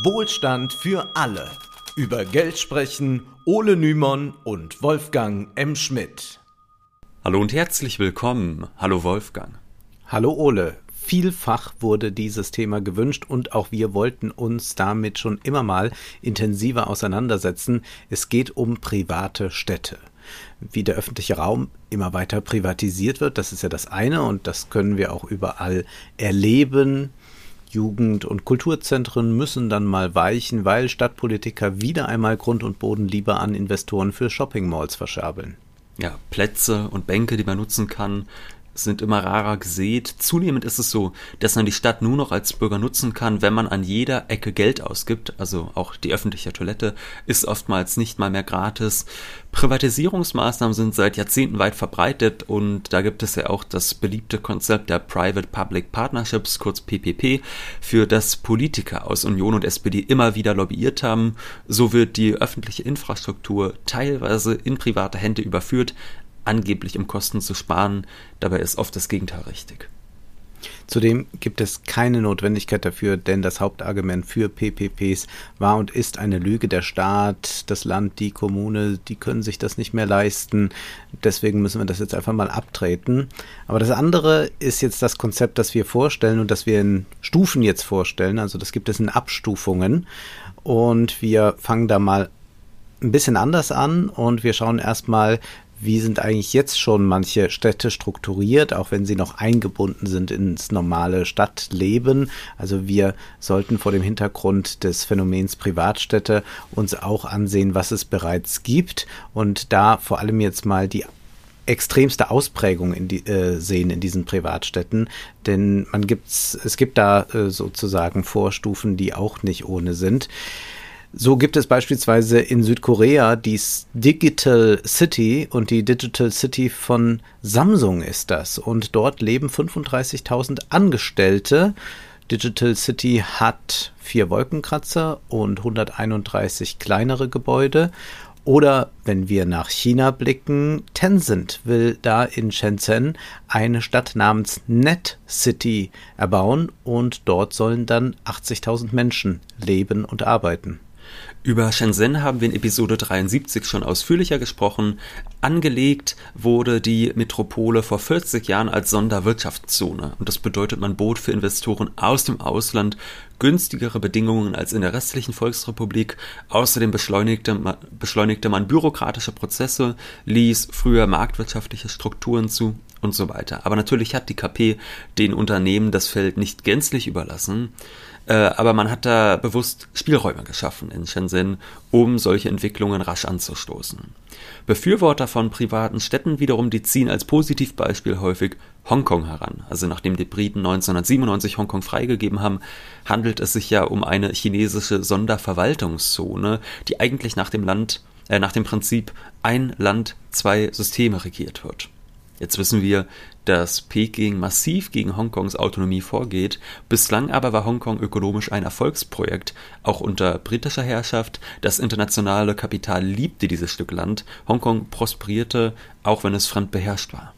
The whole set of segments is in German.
Wohlstand für alle. Über Geld sprechen Ole Nymon und Wolfgang M. Schmidt. Hallo und herzlich willkommen. Hallo Wolfgang. Hallo Ole. Vielfach wurde dieses Thema gewünscht und auch wir wollten uns damit schon immer mal intensiver auseinandersetzen. Es geht um private Städte. Wie der öffentliche Raum immer weiter privatisiert wird, das ist ja das eine und das können wir auch überall erleben. Jugend- und Kulturzentren müssen dann mal weichen, weil Stadtpolitiker wieder einmal Grund und Boden lieber an Investoren für Shoppingmalls verscherbeln. Ja, Plätze und Bänke, die man nutzen kann, sind immer rarer gesät. Zunehmend ist es so, dass man die Stadt nur noch als Bürger nutzen kann, wenn man an jeder Ecke Geld ausgibt. Also auch die öffentliche Toilette ist oftmals nicht mal mehr gratis. Privatisierungsmaßnahmen sind seit Jahrzehnten weit verbreitet und da gibt es ja auch das beliebte Konzept der Private-Public Partnerships, kurz PPP, für das Politiker aus Union und SPD immer wieder lobbyiert haben. So wird die öffentliche Infrastruktur teilweise in private Hände überführt, angeblich um Kosten zu sparen. Dabei ist oft das Gegenteil richtig. Zudem gibt es keine Notwendigkeit dafür, denn das Hauptargument für PPPs war und ist eine Lüge. Der Staat, das Land, die Kommune, die können sich das nicht mehr leisten. Deswegen müssen wir das jetzt einfach mal abtreten. Aber das andere ist jetzt das Konzept, das wir vorstellen und das wir in Stufen jetzt vorstellen. Also das gibt es in Abstufungen. Und wir fangen da mal ein bisschen anders an und wir schauen erstmal, wie sind eigentlich jetzt schon manche Städte strukturiert, auch wenn sie noch eingebunden sind ins normale Stadtleben. Also wir sollten vor dem Hintergrund des Phänomens Privatstädte uns auch ansehen, was es bereits gibt und da vor allem jetzt mal die extremste Ausprägung in die, äh, sehen in diesen Privatstädten, denn man gibt's, es gibt da äh, sozusagen Vorstufen, die auch nicht ohne sind. So gibt es beispielsweise in Südkorea die Digital City und die Digital City von Samsung ist das. Und dort leben 35.000 Angestellte. Digital City hat vier Wolkenkratzer und 131 kleinere Gebäude. Oder wenn wir nach China blicken, Tencent will da in Shenzhen eine Stadt namens Net City erbauen und dort sollen dann 80.000 Menschen leben und arbeiten. Über Shenzhen haben wir in Episode 73 schon ausführlicher gesprochen. Angelegt wurde die Metropole vor 40 Jahren als Sonderwirtschaftszone. Und das bedeutet, man bot für Investoren aus dem Ausland günstigere Bedingungen als in der restlichen Volksrepublik. Außerdem beschleunigte man, beschleunigte man bürokratische Prozesse, ließ früher marktwirtschaftliche Strukturen zu und so weiter. Aber natürlich hat die KP den Unternehmen das Feld nicht gänzlich überlassen. Äh, aber man hat da bewusst Spielräume geschaffen in Shenzhen, um solche Entwicklungen rasch anzustoßen. Befürworter von privaten Städten wiederum, die ziehen als Positivbeispiel häufig Hongkong heran. Also nachdem die Briten 1997 Hongkong freigegeben haben, handelt es sich ja um eine chinesische Sonderverwaltungszone, die eigentlich nach dem Land, äh, nach dem Prinzip ein Land, zwei Systeme regiert wird. Jetzt wissen wir, dass Peking massiv gegen Hongkongs Autonomie vorgeht. Bislang aber war Hongkong ökonomisch ein Erfolgsprojekt, auch unter britischer Herrschaft. Das internationale Kapital liebte dieses Stück Land. Hongkong prosperierte, auch wenn es fremd beherrscht war.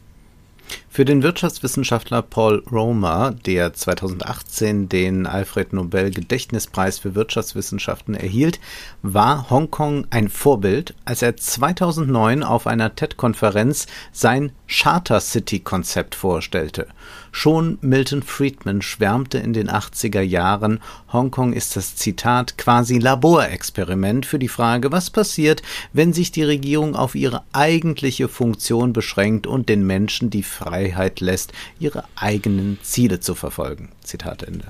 Für den Wirtschaftswissenschaftler Paul Romer, der 2018 den Alfred Nobel Gedächtnispreis für Wirtschaftswissenschaften erhielt, war Hongkong ein Vorbild, als er 2009 auf einer TED-Konferenz sein Charter City-Konzept vorstellte. Schon Milton Friedman schwärmte in den 80er Jahren, Hongkong ist das Zitat quasi Laborexperiment für die Frage, was passiert, wenn sich die Regierung auf ihre eigentliche Funktion beschränkt und den Menschen die Freiheit lässt, ihre eigenen Ziele zu verfolgen. Zitat Ende.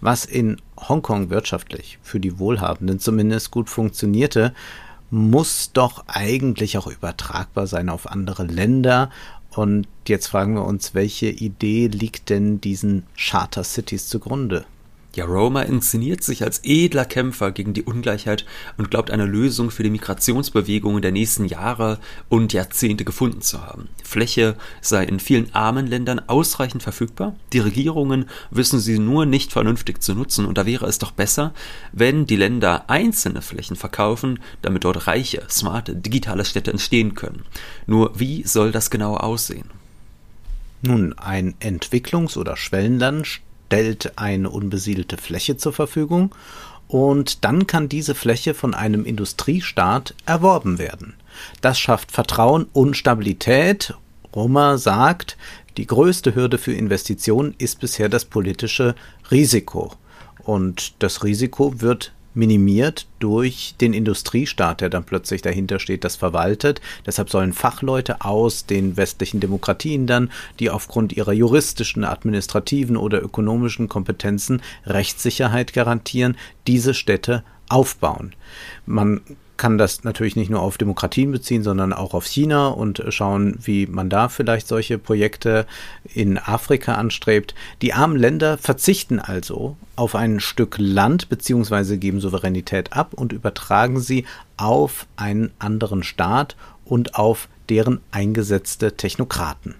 Was in Hongkong wirtschaftlich für die Wohlhabenden zumindest gut funktionierte, muss doch eigentlich auch übertragbar sein auf andere Länder und jetzt fragen wir uns, welche Idee liegt denn diesen Charter Cities zugrunde? Ja, Roma inszeniert sich als edler Kämpfer gegen die Ungleichheit und glaubt eine Lösung für die Migrationsbewegungen der nächsten Jahre und Jahrzehnte gefunden zu haben. Fläche sei in vielen armen Ländern ausreichend verfügbar. Die Regierungen wissen sie nur nicht vernünftig zu nutzen und da wäre es doch besser, wenn die Länder einzelne Flächen verkaufen, damit dort reiche, smarte, digitale Städte entstehen können. Nur wie soll das genau aussehen? Nun, ein Entwicklungs- oder Schwellenland stellt eine unbesiedelte Fläche zur Verfügung und dann kann diese Fläche von einem Industriestaat erworben werden. Das schafft Vertrauen und Stabilität. Roma sagt, die größte Hürde für Investitionen ist bisher das politische Risiko. Und das Risiko wird minimiert durch den Industriestaat, der dann plötzlich dahinter steht, das verwaltet. Deshalb sollen Fachleute aus den westlichen Demokratien dann, die aufgrund ihrer juristischen, administrativen oder ökonomischen Kompetenzen Rechtssicherheit garantieren, diese Städte aufbauen. Man kann das natürlich nicht nur auf Demokratien beziehen, sondern auch auf China und schauen, wie man da vielleicht solche Projekte in Afrika anstrebt. Die armen Länder verzichten also auf ein Stück Land bzw. geben Souveränität ab und übertragen sie auf einen anderen Staat und auf deren eingesetzte Technokraten.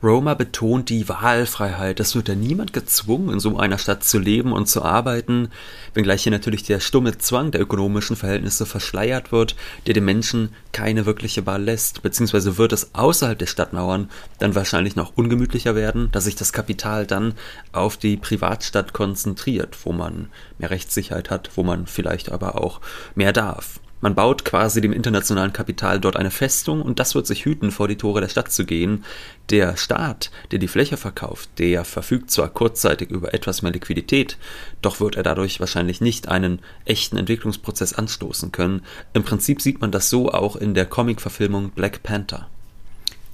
Roma betont die Wahlfreiheit. Es wird ja niemand gezwungen, in so einer Stadt zu leben und zu arbeiten, wenngleich hier natürlich der stumme Zwang der ökonomischen Verhältnisse verschleiert wird, der den Menschen keine wirkliche Wahl lässt, beziehungsweise wird es außerhalb der Stadtmauern dann wahrscheinlich noch ungemütlicher werden, dass sich das Kapital dann auf die Privatstadt konzentriert, wo man mehr Rechtssicherheit hat, wo man vielleicht aber auch mehr darf. Man baut quasi dem internationalen Kapital dort eine Festung und das wird sich hüten, vor die Tore der Stadt zu gehen. Der Staat, der die Fläche verkauft, der verfügt zwar kurzzeitig über etwas mehr Liquidität, doch wird er dadurch wahrscheinlich nicht einen echten Entwicklungsprozess anstoßen können. Im Prinzip sieht man das so auch in der Comic-Verfilmung Black Panther.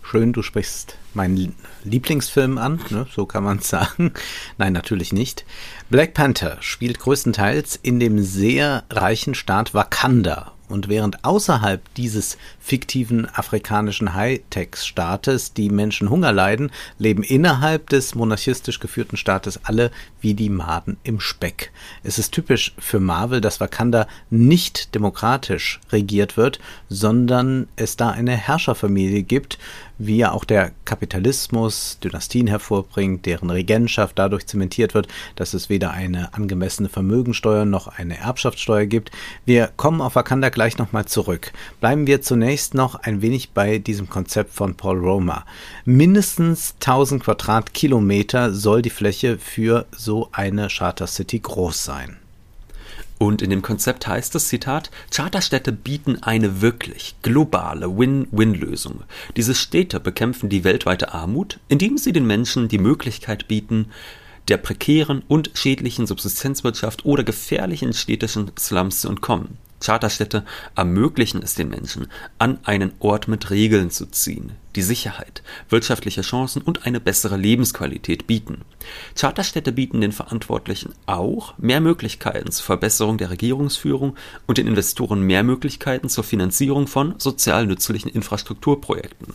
Schön, du sprichst meinen Lieblingsfilm an, ne? so kann man es sagen. Nein, natürlich nicht. Black Panther spielt größtenteils in dem sehr reichen Staat Wakanda und während außerhalb dieses fiktiven afrikanischen Hightech-Staates die Menschen Hunger leiden, leben innerhalb des monarchistisch geführten Staates alle wie die Maden im Speck. Es ist typisch für Marvel, dass Wakanda nicht demokratisch regiert wird, sondern es da eine Herrscherfamilie gibt, wie ja auch der Kapitalismus Dynastien hervorbringt, deren Regentschaft dadurch zementiert wird, dass es weder eine angemessene Vermögensteuer noch eine Erbschaftssteuer gibt. Wir kommen auf Wakanda gleich nochmal zurück. Bleiben wir zunächst noch ein wenig bei diesem Konzept von Paul Roma. Mindestens 1000 Quadratkilometer soll die Fläche für so eine Charter City groß sein. Und in dem Konzept heißt es, Zitat, Charterstädte bieten eine wirklich globale Win-Win-Lösung. Diese Städte bekämpfen die weltweite Armut, indem sie den Menschen die Möglichkeit bieten, der prekären und schädlichen Subsistenzwirtschaft oder gefährlichen städtischen Slums zu entkommen. Charterstädte ermöglichen es den Menschen, an einen Ort mit Regeln zu ziehen, die Sicherheit, wirtschaftliche Chancen und eine bessere Lebensqualität bieten. Charterstädte bieten den Verantwortlichen auch mehr Möglichkeiten zur Verbesserung der Regierungsführung und den Investoren mehr Möglichkeiten zur Finanzierung von sozial nützlichen Infrastrukturprojekten.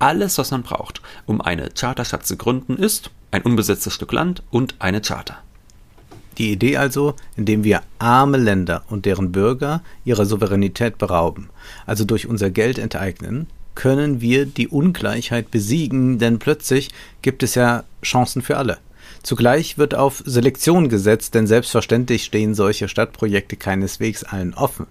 Alles, was man braucht, um eine Charterstadt zu gründen, ist ein unbesetztes Stück Land und eine Charter. Die Idee also, indem wir arme Länder und deren Bürger ihrer Souveränität berauben, also durch unser Geld enteignen, können wir die Ungleichheit besiegen, denn plötzlich gibt es ja Chancen für alle. Zugleich wird auf Selektion gesetzt, denn selbstverständlich stehen solche Stadtprojekte keineswegs allen offen.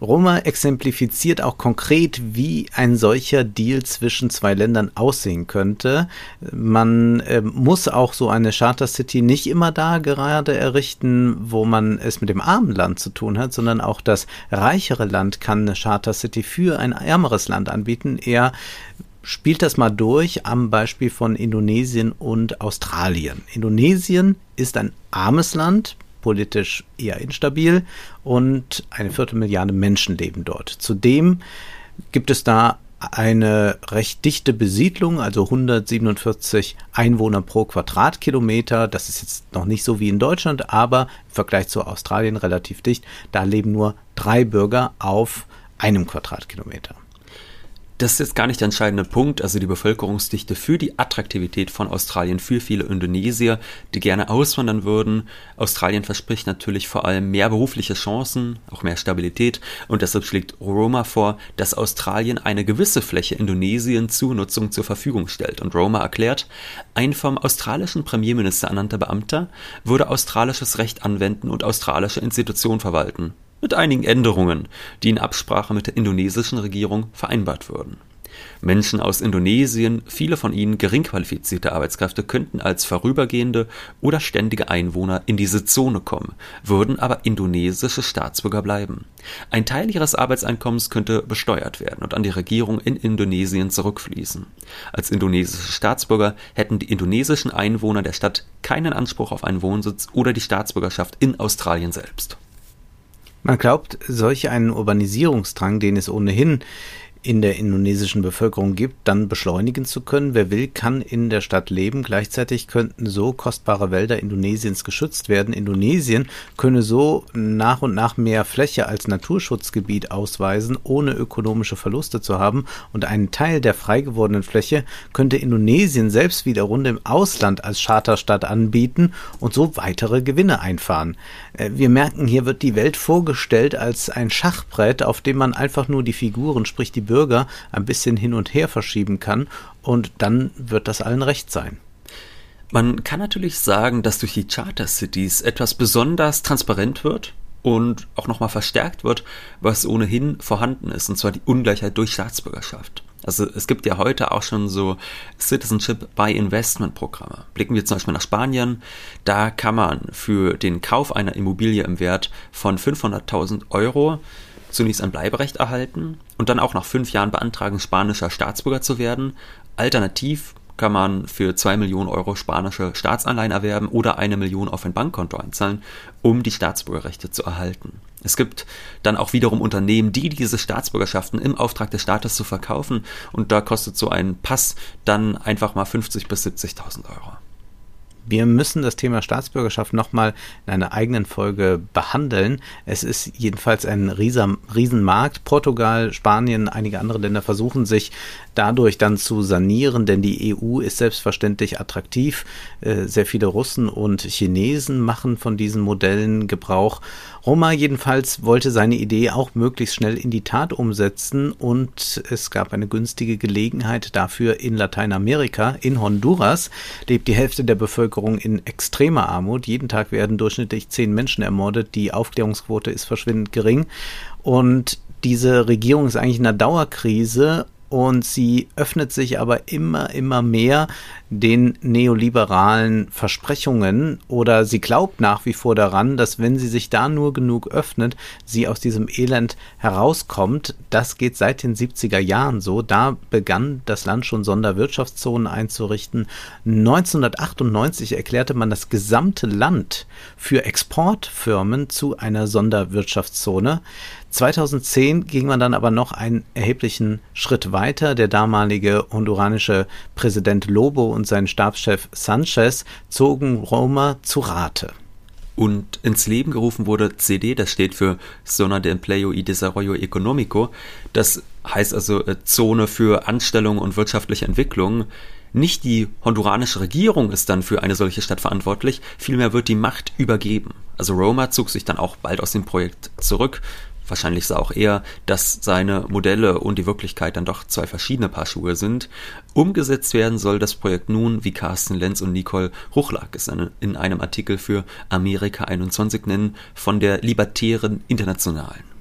Roma exemplifiziert auch konkret, wie ein solcher Deal zwischen zwei Ländern aussehen könnte. Man äh, muss auch so eine Charter City nicht immer da gerade errichten, wo man es mit dem armen Land zu tun hat, sondern auch das reichere Land kann eine Charter City für ein ärmeres Land anbieten. Er spielt das mal durch am Beispiel von Indonesien und Australien. Indonesien ist ein armes Land, politisch eher instabil und eine Viertelmilliarde Menschen leben dort. Zudem gibt es da eine recht dichte Besiedlung, also 147 Einwohner pro Quadratkilometer. Das ist jetzt noch nicht so wie in Deutschland, aber im Vergleich zu Australien relativ dicht. Da leben nur drei Bürger auf einem Quadratkilometer. Das ist jetzt gar nicht der entscheidende Punkt, also die Bevölkerungsdichte für die Attraktivität von Australien für viele Indonesier, die gerne auswandern würden. Australien verspricht natürlich vor allem mehr berufliche Chancen, auch mehr Stabilität und deshalb schlägt Roma vor, dass Australien eine gewisse Fläche Indonesien zur Nutzung zur Verfügung stellt. Und Roma erklärt, ein vom australischen Premierminister ernannter Beamter würde australisches Recht anwenden und australische Institutionen verwalten mit einigen Änderungen, die in Absprache mit der indonesischen Regierung vereinbart wurden. Menschen aus Indonesien, viele von ihnen gering qualifizierte Arbeitskräfte, könnten als vorübergehende oder ständige Einwohner in diese Zone kommen, würden aber indonesische Staatsbürger bleiben. Ein Teil ihres Arbeitseinkommens könnte besteuert werden und an die Regierung in Indonesien zurückfließen. Als indonesische Staatsbürger hätten die indonesischen Einwohner der Stadt keinen Anspruch auf einen Wohnsitz oder die Staatsbürgerschaft in Australien selbst. Man glaubt, solch einen Urbanisierungsdrang, den es ohnehin in der indonesischen Bevölkerung gibt, dann beschleunigen zu können. Wer will, kann in der Stadt leben. Gleichzeitig könnten so kostbare Wälder Indonesiens geschützt werden. Indonesien könne so nach und nach mehr Fläche als Naturschutzgebiet ausweisen, ohne ökonomische Verluste zu haben. Und einen Teil der frei gewordenen Fläche könnte Indonesien selbst wiederum im Ausland als Charterstadt anbieten und so weitere Gewinne einfahren. Äh, wir merken, hier wird die Welt vorgestellt als ein Schachbrett, auf dem man einfach nur die Figuren, sprich die Bürger, Bürger ein bisschen hin und her verschieben kann und dann wird das allen recht sein. Man kann natürlich sagen, dass durch die Charter Cities etwas besonders transparent wird und auch nochmal verstärkt wird, was ohnehin vorhanden ist, und zwar die Ungleichheit durch Staatsbürgerschaft. Also es gibt ja heute auch schon so Citizenship by Investment Programme. Blicken wir zum Beispiel nach Spanien, da kann man für den Kauf einer Immobilie im Wert von 500.000 Euro zunächst ein Bleiberecht erhalten und dann auch nach fünf Jahren beantragen, spanischer Staatsbürger zu werden. Alternativ kann man für zwei Millionen Euro spanische Staatsanleihen erwerben oder eine Million auf ein Bankkonto einzahlen, um die Staatsbürgerrechte zu erhalten. Es gibt dann auch wiederum Unternehmen, die diese Staatsbürgerschaften im Auftrag des Staates zu verkaufen und da kostet so ein Pass dann einfach mal 50 bis 70.000 Euro. Wir müssen das Thema Staatsbürgerschaft nochmal in einer eigenen Folge behandeln. Es ist jedenfalls ein riesen, Riesenmarkt. Portugal, Spanien, einige andere Länder versuchen sich dadurch dann zu sanieren, denn die EU ist selbstverständlich attraktiv. Äh, sehr viele Russen und Chinesen machen von diesen Modellen Gebrauch. Roma jedenfalls wollte seine Idee auch möglichst schnell in die Tat umsetzen und es gab eine günstige Gelegenheit dafür in Lateinamerika. In Honduras lebt die Hälfte der Bevölkerung in extremer Armut. Jeden Tag werden durchschnittlich zehn Menschen ermordet. Die Aufklärungsquote ist verschwindend gering. Und diese Regierung ist eigentlich in einer Dauerkrise und sie öffnet sich aber immer, immer mehr den neoliberalen Versprechungen oder sie glaubt nach wie vor daran, dass wenn sie sich da nur genug öffnet, sie aus diesem Elend herauskommt. Das geht seit den 70er Jahren so. Da begann das Land schon Sonderwirtschaftszonen einzurichten. 1998 erklärte man das gesamte Land für Exportfirmen zu einer Sonderwirtschaftszone. 2010 ging man dann aber noch einen erheblichen Schritt weiter. Der damalige honduranische Präsident Lobo und sein Stabschef Sanchez zogen Roma zu Rate. Und ins Leben gerufen wurde CD, das steht für Zona de Empleo y Desarrollo Económico. Das heißt also äh, Zone für Anstellung und wirtschaftliche Entwicklung. Nicht die honduranische Regierung ist dann für eine solche Stadt verantwortlich, vielmehr wird die Macht übergeben. Also Roma zog sich dann auch bald aus dem Projekt zurück, Wahrscheinlich sah auch er, dass seine Modelle und die Wirklichkeit dann doch zwei verschiedene Paar Schuhe sind. Umgesetzt werden soll das Projekt nun, wie Carsten Lenz und Nicole Ruchlack es in einem Artikel für Amerika 21 nennen, von der Libertären Internationalen.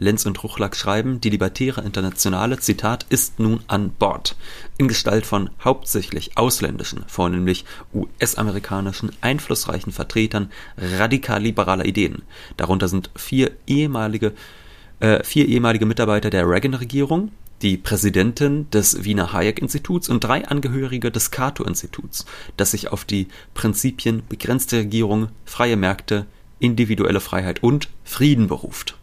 Lenz und Ruchlack schreiben, die Libertäre Internationale, Zitat, ist nun an Bord. In Gestalt von hauptsächlich ausländischen, vornehmlich US-amerikanischen, einflussreichen Vertretern radikal-liberaler Ideen. Darunter sind vier ehemalige, äh, vier ehemalige Mitarbeiter der Reagan-Regierung, die Präsidentin des Wiener Hayek-Instituts und drei Angehörige des Cato-Instituts, das sich auf die Prinzipien begrenzte Regierung, freie Märkte, individuelle Freiheit und Frieden beruft.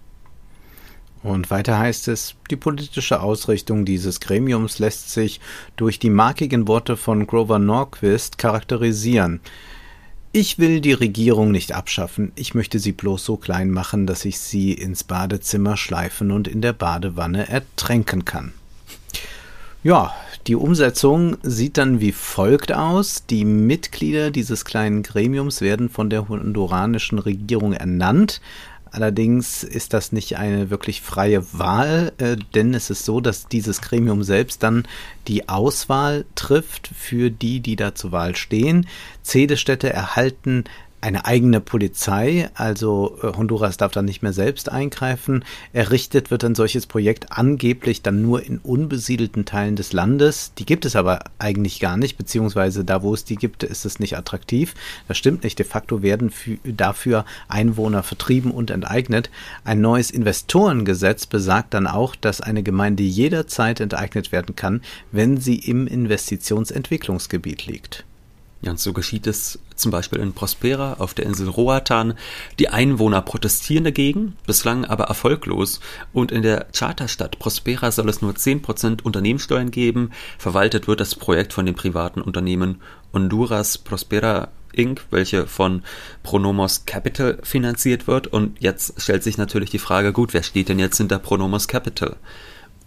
Und weiter heißt es, die politische Ausrichtung dieses Gremiums lässt sich durch die markigen Worte von Grover Norquist charakterisieren. Ich will die Regierung nicht abschaffen, ich möchte sie bloß so klein machen, dass ich sie ins Badezimmer schleifen und in der Badewanne ertränken kann. Ja, die Umsetzung sieht dann wie folgt aus. Die Mitglieder dieses kleinen Gremiums werden von der honduranischen Regierung ernannt. Allerdings ist das nicht eine wirklich freie Wahl, äh, denn es ist so, dass dieses Gremium selbst dann die Auswahl trifft für die, die da zur Wahl stehen. Zedestädte erhalten eine eigene Polizei, also äh, Honduras darf dann nicht mehr selbst eingreifen. Errichtet wird ein solches Projekt angeblich dann nur in unbesiedelten Teilen des Landes. Die gibt es aber eigentlich gar nicht, beziehungsweise da, wo es die gibt, ist es nicht attraktiv. Das stimmt nicht. De facto werden dafür Einwohner vertrieben und enteignet. Ein neues Investorengesetz besagt dann auch, dass eine Gemeinde jederzeit enteignet werden kann, wenn sie im Investitionsentwicklungsgebiet liegt. Ja, und so geschieht es zum Beispiel in Prospera auf der Insel Roatan. Die Einwohner protestieren dagegen, bislang aber erfolglos. Und in der Charterstadt Prospera soll es nur 10% Unternehmenssteuern geben. Verwaltet wird das Projekt von dem privaten Unternehmen Honduras Prospera Inc., welche von Pronomos Capital finanziert wird. Und jetzt stellt sich natürlich die Frage, gut, wer steht denn jetzt hinter Pronomos Capital?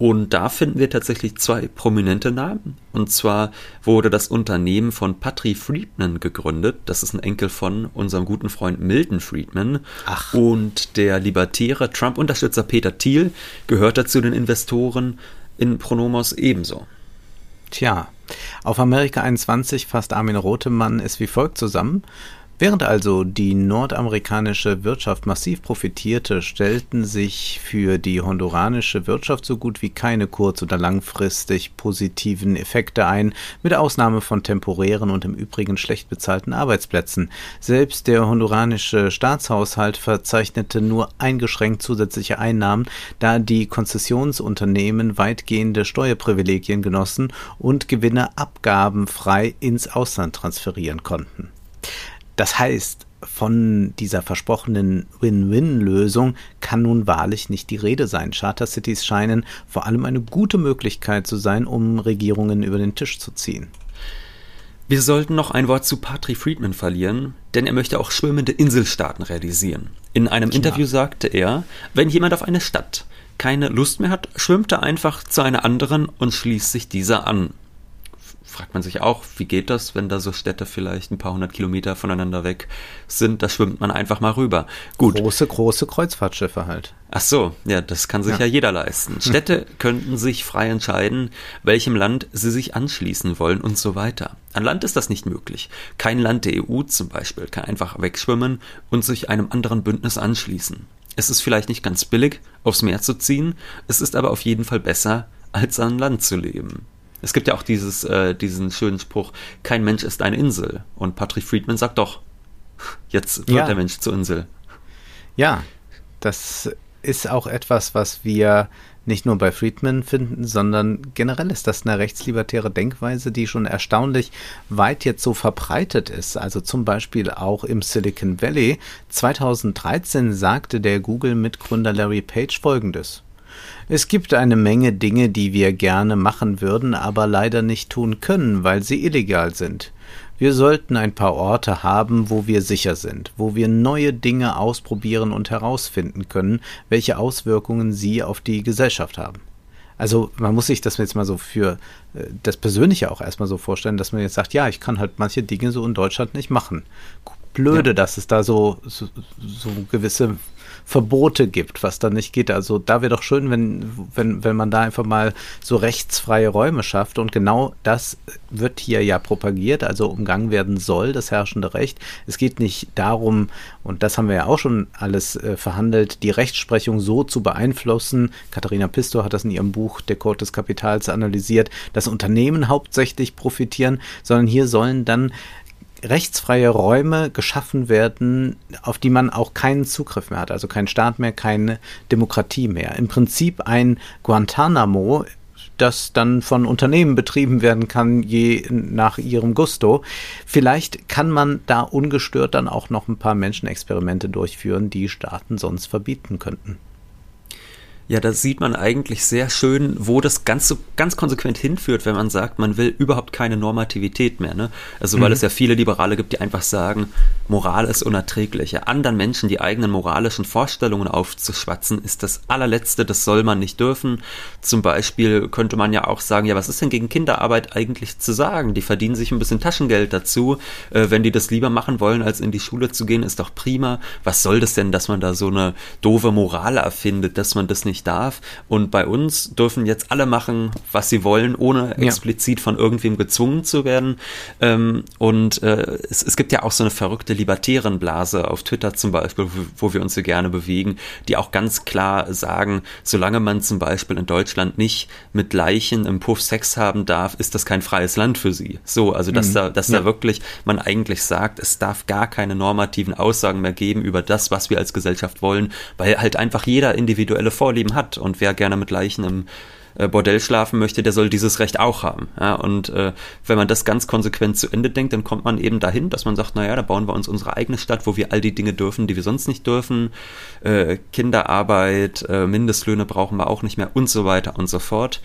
Und da finden wir tatsächlich zwei prominente Namen. Und zwar wurde das Unternehmen von Patrick Friedman gegründet. Das ist ein Enkel von unserem guten Freund Milton Friedman. Ach. Und der libertäre Trump-Unterstützer Peter Thiel gehörte zu den Investoren in Pronomos ebenso. Tja, auf Amerika 21 fasst Armin Rotemann es wie folgt zusammen. Während also die nordamerikanische Wirtschaft massiv profitierte, stellten sich für die honduranische Wirtschaft so gut wie keine kurz- oder langfristig positiven Effekte ein, mit Ausnahme von temporären und im Übrigen schlecht bezahlten Arbeitsplätzen. Selbst der honduranische Staatshaushalt verzeichnete nur eingeschränkt zusätzliche Einnahmen, da die Konzessionsunternehmen weitgehende Steuerprivilegien genossen und Gewinne abgabenfrei ins Ausland transferieren konnten. Das heißt, von dieser versprochenen Win-Win-Lösung kann nun wahrlich nicht die Rede sein. Charter Cities scheinen vor allem eine gute Möglichkeit zu sein, um Regierungen über den Tisch zu ziehen. Wir sollten noch ein Wort zu Patrick Friedman verlieren, denn er möchte auch schwimmende Inselstaaten realisieren. In einem Klar. Interview sagte er, wenn jemand auf eine Stadt keine Lust mehr hat, schwimmt er einfach zu einer anderen und schließt sich dieser an fragt man sich auch, wie geht das, wenn da so Städte vielleicht ein paar hundert Kilometer voneinander weg sind? Da schwimmt man einfach mal rüber. Gut. Große, große Kreuzfahrtschiffe halt. Ach so, ja, das kann sich ja, ja jeder leisten. Städte könnten sich frei entscheiden, welchem Land sie sich anschließen wollen und so weiter. An Land ist das nicht möglich. Kein Land der EU zum Beispiel kann einfach wegschwimmen und sich einem anderen Bündnis anschließen. Es ist vielleicht nicht ganz billig, aufs Meer zu ziehen, es ist aber auf jeden Fall besser, als an Land zu leben. Es gibt ja auch dieses, äh, diesen schönen Spruch, kein Mensch ist eine Insel. Und Patrick Friedman sagt doch, jetzt wird ja. der Mensch zur Insel. Ja, das ist auch etwas, was wir nicht nur bei Friedman finden, sondern generell ist das eine rechtslibertäre Denkweise, die schon erstaunlich weit jetzt so verbreitet ist. Also zum Beispiel auch im Silicon Valley. 2013 sagte der Google-Mitgründer Larry Page Folgendes. Es gibt eine Menge Dinge, die wir gerne machen würden, aber leider nicht tun können, weil sie illegal sind. Wir sollten ein paar Orte haben, wo wir sicher sind, wo wir neue Dinge ausprobieren und herausfinden können, welche Auswirkungen sie auf die Gesellschaft haben. Also man muss sich das jetzt mal so für äh, das Persönliche auch erstmal so vorstellen, dass man jetzt sagt, ja, ich kann halt manche Dinge so in Deutschland nicht machen. Blöde, ja. dass es da so, so, so gewisse Verbote gibt, was dann nicht geht. Also da wäre doch schön, wenn, wenn, wenn man da einfach mal so rechtsfreie Räume schafft. Und genau das wird hier ja propagiert, also umgangen werden soll, das herrschende Recht. Es geht nicht darum, und das haben wir ja auch schon alles äh, verhandelt, die Rechtsprechung so zu beeinflussen. Katharina Pisto hat das in ihrem Buch Der Code des Kapitals analysiert, dass Unternehmen hauptsächlich profitieren, sondern hier sollen dann rechtsfreie Räume geschaffen werden, auf die man auch keinen Zugriff mehr hat, also kein Staat mehr, keine Demokratie mehr. Im Prinzip ein Guantanamo, das dann von Unternehmen betrieben werden kann, je nach ihrem Gusto. Vielleicht kann man da ungestört dann auch noch ein paar Menschenexperimente durchführen, die Staaten sonst verbieten könnten. Ja, da sieht man eigentlich sehr schön, wo das ganz, so, ganz konsequent hinführt, wenn man sagt, man will überhaupt keine Normativität mehr. Ne? Also weil mhm. es ja viele Liberale gibt, die einfach sagen, Moral ist unerträglich. Ja, anderen Menschen die eigenen moralischen Vorstellungen aufzuschwatzen, ist das allerletzte, das soll man nicht dürfen. Zum Beispiel könnte man ja auch sagen, ja, was ist denn gegen Kinderarbeit eigentlich zu sagen? Die verdienen sich ein bisschen Taschengeld dazu. Äh, wenn die das lieber machen wollen, als in die Schule zu gehen, ist doch prima. Was soll das denn, dass man da so eine doofe Moral erfindet, dass man das nicht nicht darf. Und bei uns dürfen jetzt alle machen, was sie wollen, ohne explizit von irgendwem gezwungen zu werden. Ähm, und äh, es, es gibt ja auch so eine verrückte libertären Blase auf Twitter zum Beispiel, wo, wo wir uns so gerne bewegen, die auch ganz klar sagen, solange man zum Beispiel in Deutschland nicht mit Leichen im Puff Sex haben darf, ist das kein freies Land für sie. So, also dass mhm. da, dass ja. da wirklich man eigentlich sagt, es darf gar keine normativen Aussagen mehr geben über das, was wir als Gesellschaft wollen, weil halt einfach jeder individuelle Vorlieben hat und wer gerne mit Leichen im äh, Bordell schlafen möchte, der soll dieses Recht auch haben. Ja, und äh, wenn man das ganz konsequent zu Ende denkt, dann kommt man eben dahin, dass man sagt, naja, da bauen wir uns unsere eigene Stadt, wo wir all die Dinge dürfen, die wir sonst nicht dürfen. Äh, Kinderarbeit, äh, Mindestlöhne brauchen wir auch nicht mehr und so weiter und so fort.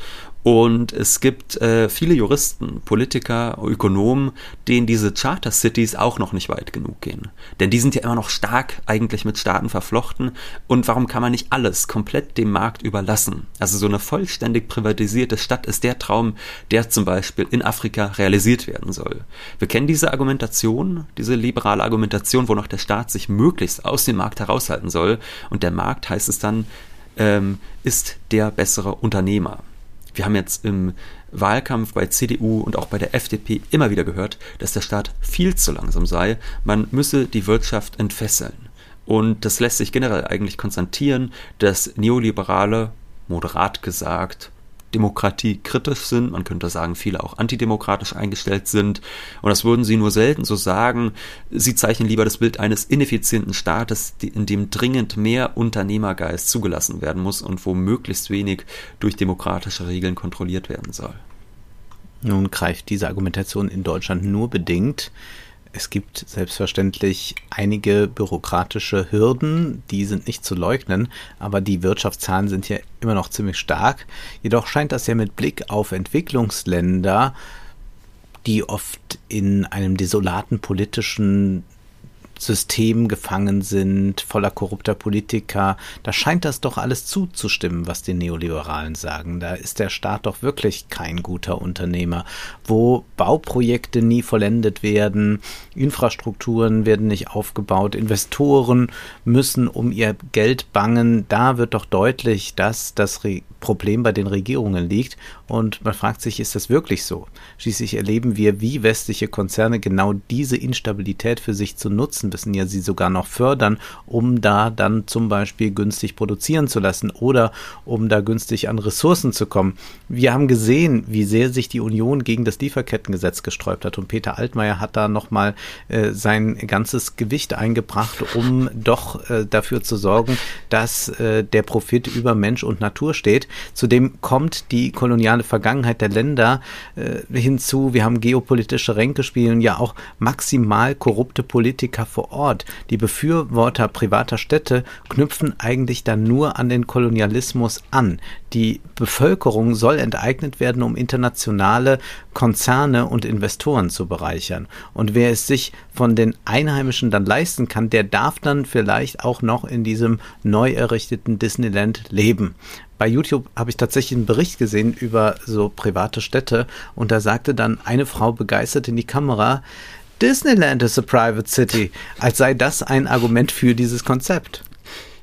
Und es gibt äh, viele Juristen, Politiker, Ökonomen, denen diese Charter Cities auch noch nicht weit genug gehen. Denn die sind ja immer noch stark eigentlich mit Staaten verflochten. Und warum kann man nicht alles komplett dem Markt überlassen? Also so eine vollständig privatisierte Stadt ist der Traum, der zum Beispiel in Afrika realisiert werden soll. Wir kennen diese Argumentation, diese liberale Argumentation, wonach der Staat sich möglichst aus dem Markt heraushalten soll. Und der Markt, heißt es dann, ähm, ist der bessere Unternehmer. Wir haben jetzt im Wahlkampf bei CDU und auch bei der FDP immer wieder gehört, dass der Staat viel zu langsam sei, man müsse die Wirtschaft entfesseln. Und das lässt sich generell eigentlich konstatieren, dass Neoliberale, moderat gesagt, demokratiekritisch sind. Man könnte sagen, viele auch antidemokratisch eingestellt sind. Und das würden sie nur selten so sagen. Sie zeichnen lieber das Bild eines ineffizienten Staates, in dem dringend mehr Unternehmergeist zugelassen werden muss und wo möglichst wenig durch demokratische Regeln kontrolliert werden soll. Nun greift diese Argumentation in Deutschland nur bedingt es gibt selbstverständlich einige bürokratische Hürden, die sind nicht zu leugnen, aber die Wirtschaftszahlen sind ja immer noch ziemlich stark. Jedoch scheint das ja mit Blick auf Entwicklungsländer, die oft in einem desolaten politischen System gefangen sind, voller korrupter Politiker. Da scheint das doch alles zuzustimmen, was die Neoliberalen sagen. Da ist der Staat doch wirklich kein guter Unternehmer, wo Bauprojekte nie vollendet werden, Infrastrukturen werden nicht aufgebaut, Investoren müssen um ihr Geld bangen. Da wird doch deutlich, dass das Problem bei den Regierungen liegt. Und man fragt sich, ist das wirklich so? Schließlich erleben wir, wie westliche Konzerne genau diese Instabilität für sich zu nutzen wissen, ja sie sogar noch fördern, um da dann zum Beispiel günstig produzieren zu lassen oder um da günstig an Ressourcen zu kommen. Wir haben gesehen, wie sehr sich die Union gegen das Lieferkettengesetz gesträubt hat. Und Peter Altmaier hat da nochmal äh, sein ganzes Gewicht eingebracht, um doch äh, dafür zu sorgen, dass äh, der Profit über Mensch und Natur steht. Zudem kommt die koloniale Vergangenheit der Länder äh, hinzu. Wir haben geopolitische Ränke spielen, ja auch maximal korrupte Politiker vor Ort. Die Befürworter privater Städte knüpfen eigentlich dann nur an den Kolonialismus an. Die Bevölkerung soll enteignet werden, um internationale Konzerne und Investoren zu bereichern. Und wer es sich von den Einheimischen dann leisten kann, der darf dann vielleicht auch noch in diesem neu errichteten Disneyland leben bei YouTube habe ich tatsächlich einen Bericht gesehen über so private Städte und da sagte dann eine Frau begeistert in die Kamera, Disneyland is a private city, als sei das ein Argument für dieses Konzept.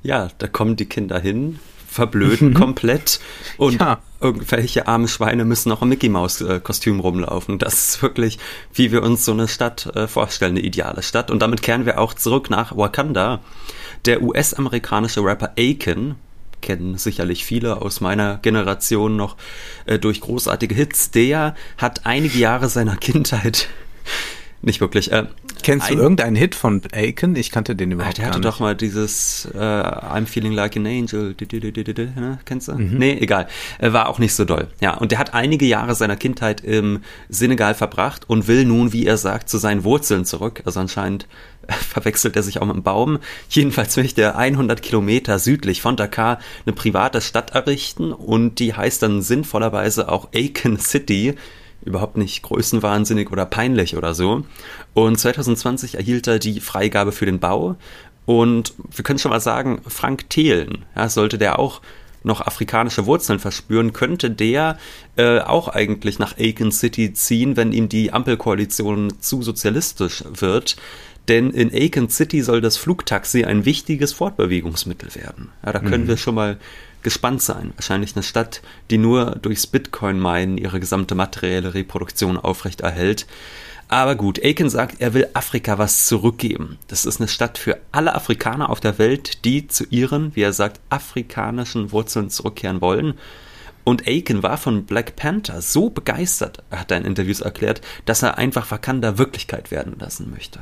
Ja, da kommen die Kinder hin, verblöden mhm. komplett und ja. irgendwelche armen Schweine müssen noch im Mickey Maus äh, Kostüm rumlaufen. Das ist wirklich, wie wir uns so eine Stadt äh, vorstellen, eine ideale Stadt. Und damit kehren wir auch zurück nach Wakanda. Der US-amerikanische Rapper Aiken, kennen sicherlich viele aus meiner Generation noch äh, durch großartige Hits. Der hat einige Jahre seiner Kindheit nicht wirklich. Äh, Kennst du irgendeinen Hit von Aiken? Ich kannte den überhaupt der gar nicht. Der hatte doch mal dieses äh, I'm Feeling Like an Angel. Ne? Kennst du? Mhm. Nee, egal. Äh, war auch nicht so doll. Ja, und der hat einige Jahre seiner Kindheit im Senegal verbracht und will nun, wie er sagt, zu seinen Wurzeln zurück. Also anscheinend verwechselt er sich auch mit dem Baum. Jedenfalls möchte er 100 Kilometer südlich von Dakar eine private Stadt errichten und die heißt dann sinnvollerweise auch Aiken City überhaupt nicht größenwahnsinnig oder peinlich oder so. Und 2020 erhielt er die Freigabe für den Bau. Und wir können schon mal sagen, Frank Thelen, ja, sollte der auch noch afrikanische Wurzeln verspüren, könnte der äh, auch eigentlich nach Aiken City ziehen, wenn ihm die Ampelkoalition zu sozialistisch wird. denn in Aiken City soll das Flugtaxi ein wichtiges Fortbewegungsmittel werden. Ja, da können mhm. wir schon mal gespannt sein. Wahrscheinlich eine Stadt, die nur durchs Bitcoin-Minen ihre gesamte materielle Reproduktion aufrechterhält. Aber gut, Aiken sagt, er will Afrika was zurückgeben. Das ist eine Stadt für alle Afrikaner auf der Welt, die zu ihren, wie er sagt, afrikanischen Wurzeln zurückkehren wollen. Und Aiken war von Black Panther so begeistert, hat er in Interviews erklärt, dass er einfach Wakanda Wirklichkeit werden lassen möchte.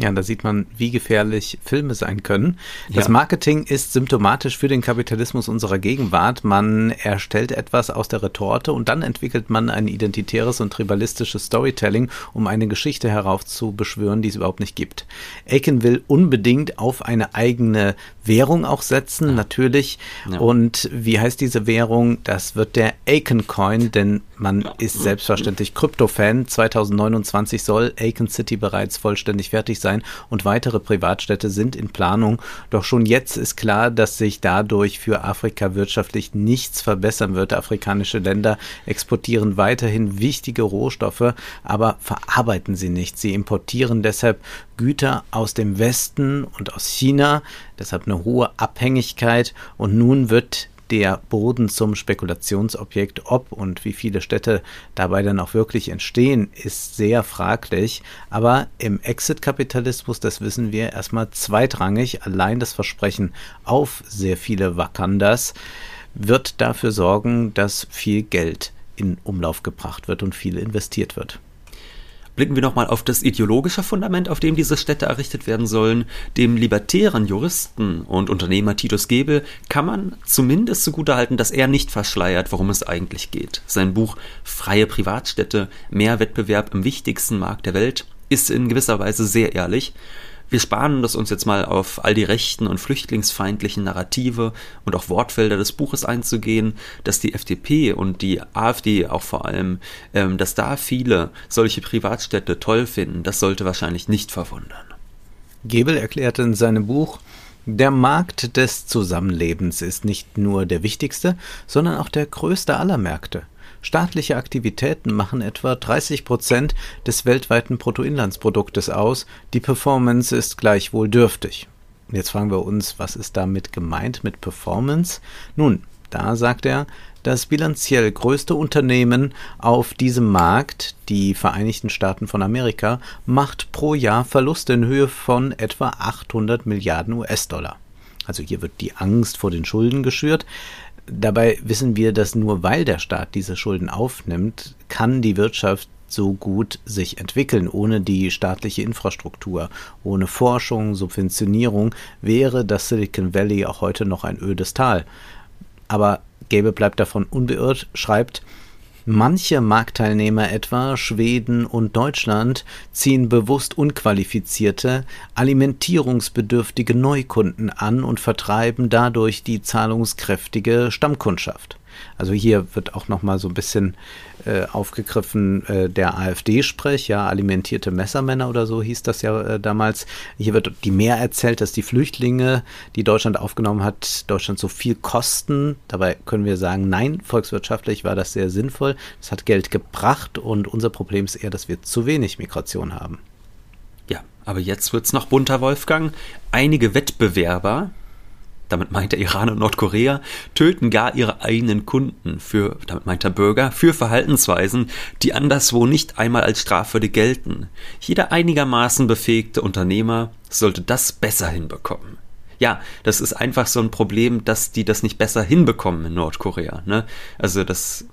Ja, da sieht man, wie gefährlich Filme sein können. Das ja. Marketing ist symptomatisch für den Kapitalismus unserer Gegenwart. Man erstellt etwas aus der Retorte und dann entwickelt man ein identitäres und tribalistisches Storytelling, um eine Geschichte heraufzubeschwören, die es überhaupt nicht gibt. Aiken will unbedingt auf eine eigene Währung auch setzen, ja. natürlich. Ja. Und wie heißt diese Währung? Das wird der Aiken Coin, denn man ist selbstverständlich Krypto-Fan. 2029 soll Aiken City bereits vollständig fertig sein und weitere Privatstädte sind in Planung. Doch schon jetzt ist klar, dass sich dadurch für Afrika wirtschaftlich nichts verbessern wird. Afrikanische Länder exportieren weiterhin wichtige Rohstoffe, aber verarbeiten sie nicht. Sie importieren deshalb Güter aus dem Westen und aus China, deshalb eine hohe Abhängigkeit und nun wird der Boden zum Spekulationsobjekt. Ob und wie viele Städte dabei dann auch wirklich entstehen, ist sehr fraglich. Aber im Exit-Kapitalismus, das wissen wir, erstmal zweitrangig. Allein das Versprechen auf sehr viele Wakandas wird dafür sorgen, dass viel Geld in Umlauf gebracht wird und viel investiert wird. Blicken wir nochmal auf das ideologische Fundament, auf dem diese Städte errichtet werden sollen. Dem libertären Juristen und Unternehmer Titus Gebel kann man zumindest zugutehalten, dass er nicht verschleiert, worum es eigentlich geht. Sein Buch Freie Privatstädte, mehr Wettbewerb im wichtigsten Markt der Welt ist in gewisser Weise sehr ehrlich. Wir sparen das uns jetzt mal auf all die rechten und flüchtlingsfeindlichen Narrative und auch Wortfelder des Buches einzugehen, dass die FDP und die AfD auch vor allem, ähm, dass da viele solche Privatstädte toll finden, das sollte wahrscheinlich nicht verwundern. Gebel erklärte in seinem Buch, der Markt des Zusammenlebens ist nicht nur der wichtigste, sondern auch der größte aller Märkte. Staatliche Aktivitäten machen etwa 30 Prozent des weltweiten Bruttoinlandsproduktes aus, die Performance ist gleichwohl dürftig. Jetzt fragen wir uns, was ist damit gemeint mit Performance? Nun, da sagt er, das bilanziell größte Unternehmen auf diesem Markt, die Vereinigten Staaten von Amerika, macht pro Jahr Verluste in Höhe von etwa 800 Milliarden US-Dollar. Also hier wird die Angst vor den Schulden geschürt. Dabei wissen wir, dass nur weil der Staat diese Schulden aufnimmt, kann die Wirtschaft so gut sich entwickeln. Ohne die staatliche Infrastruktur, ohne Forschung, Subventionierung wäre das Silicon Valley auch heute noch ein ödes Tal. Aber Gabe bleibt davon unbeirrt, schreibt, Manche Marktteilnehmer etwa Schweden und Deutschland ziehen bewusst unqualifizierte, alimentierungsbedürftige Neukunden an und vertreiben dadurch die zahlungskräftige Stammkundschaft. Also hier wird auch noch mal so ein bisschen äh, aufgegriffen äh, der AfD-Sprech, ja, alimentierte Messermänner oder so hieß das ja äh, damals. Hier wird die mehr erzählt, dass die Flüchtlinge, die Deutschland aufgenommen hat, Deutschland so viel kosten. Dabei können wir sagen, nein, volkswirtschaftlich war das sehr sinnvoll. Es hat Geld gebracht und unser Problem ist eher, dass wir zu wenig Migration haben. Ja, aber jetzt wird's noch bunter, Wolfgang. Einige Wettbewerber damit meint er Iran und Nordkorea, töten gar ihre eigenen Kunden für, damit meint er Bürger, für Verhaltensweisen, die anderswo nicht einmal als strafwürdig gelten. Jeder einigermaßen befähigte Unternehmer sollte das besser hinbekommen. Ja, das ist einfach so ein Problem, dass die das nicht besser hinbekommen in Nordkorea. Ne? Also das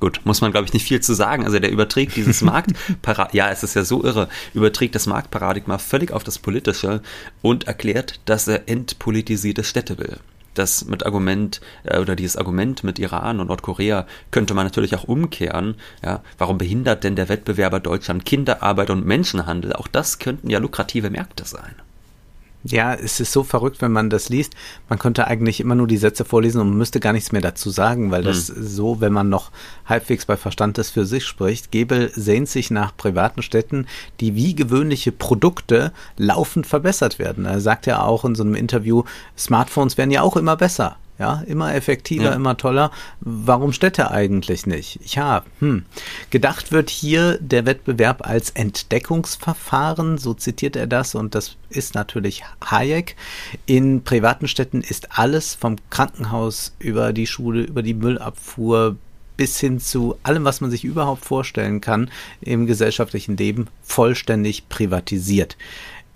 gut, muss man glaube ich nicht viel zu sagen. Also der überträgt dieses Marktparadigma, ja, es ist ja so irre, überträgt das Marktparadigma völlig auf das Politische und erklärt, dass er entpolitisierte Städte will. Das mit Argument äh, oder dieses Argument mit Iran und Nordkorea könnte man natürlich auch umkehren. Ja, warum behindert denn der Wettbewerber Deutschland Kinderarbeit und Menschenhandel? Auch das könnten ja lukrative Märkte sein. Ja, es ist so verrückt, wenn man das liest. Man könnte eigentlich immer nur die Sätze vorlesen und müsste gar nichts mehr dazu sagen, weil das hm. so, wenn man noch halbwegs bei Verstand ist, für sich spricht. Gebel sehnt sich nach privaten Städten, die wie gewöhnliche Produkte laufend verbessert werden. Er sagt ja auch in so einem Interview, Smartphones werden ja auch immer besser. Ja, immer effektiver, ja. immer toller. Warum Städte eigentlich nicht? Ja, hm. Gedacht wird hier der Wettbewerb als Entdeckungsverfahren, so zitiert er das, und das ist natürlich Hayek. In privaten Städten ist alles vom Krankenhaus über die Schule, über die Müllabfuhr bis hin zu allem, was man sich überhaupt vorstellen kann im gesellschaftlichen Leben, vollständig privatisiert.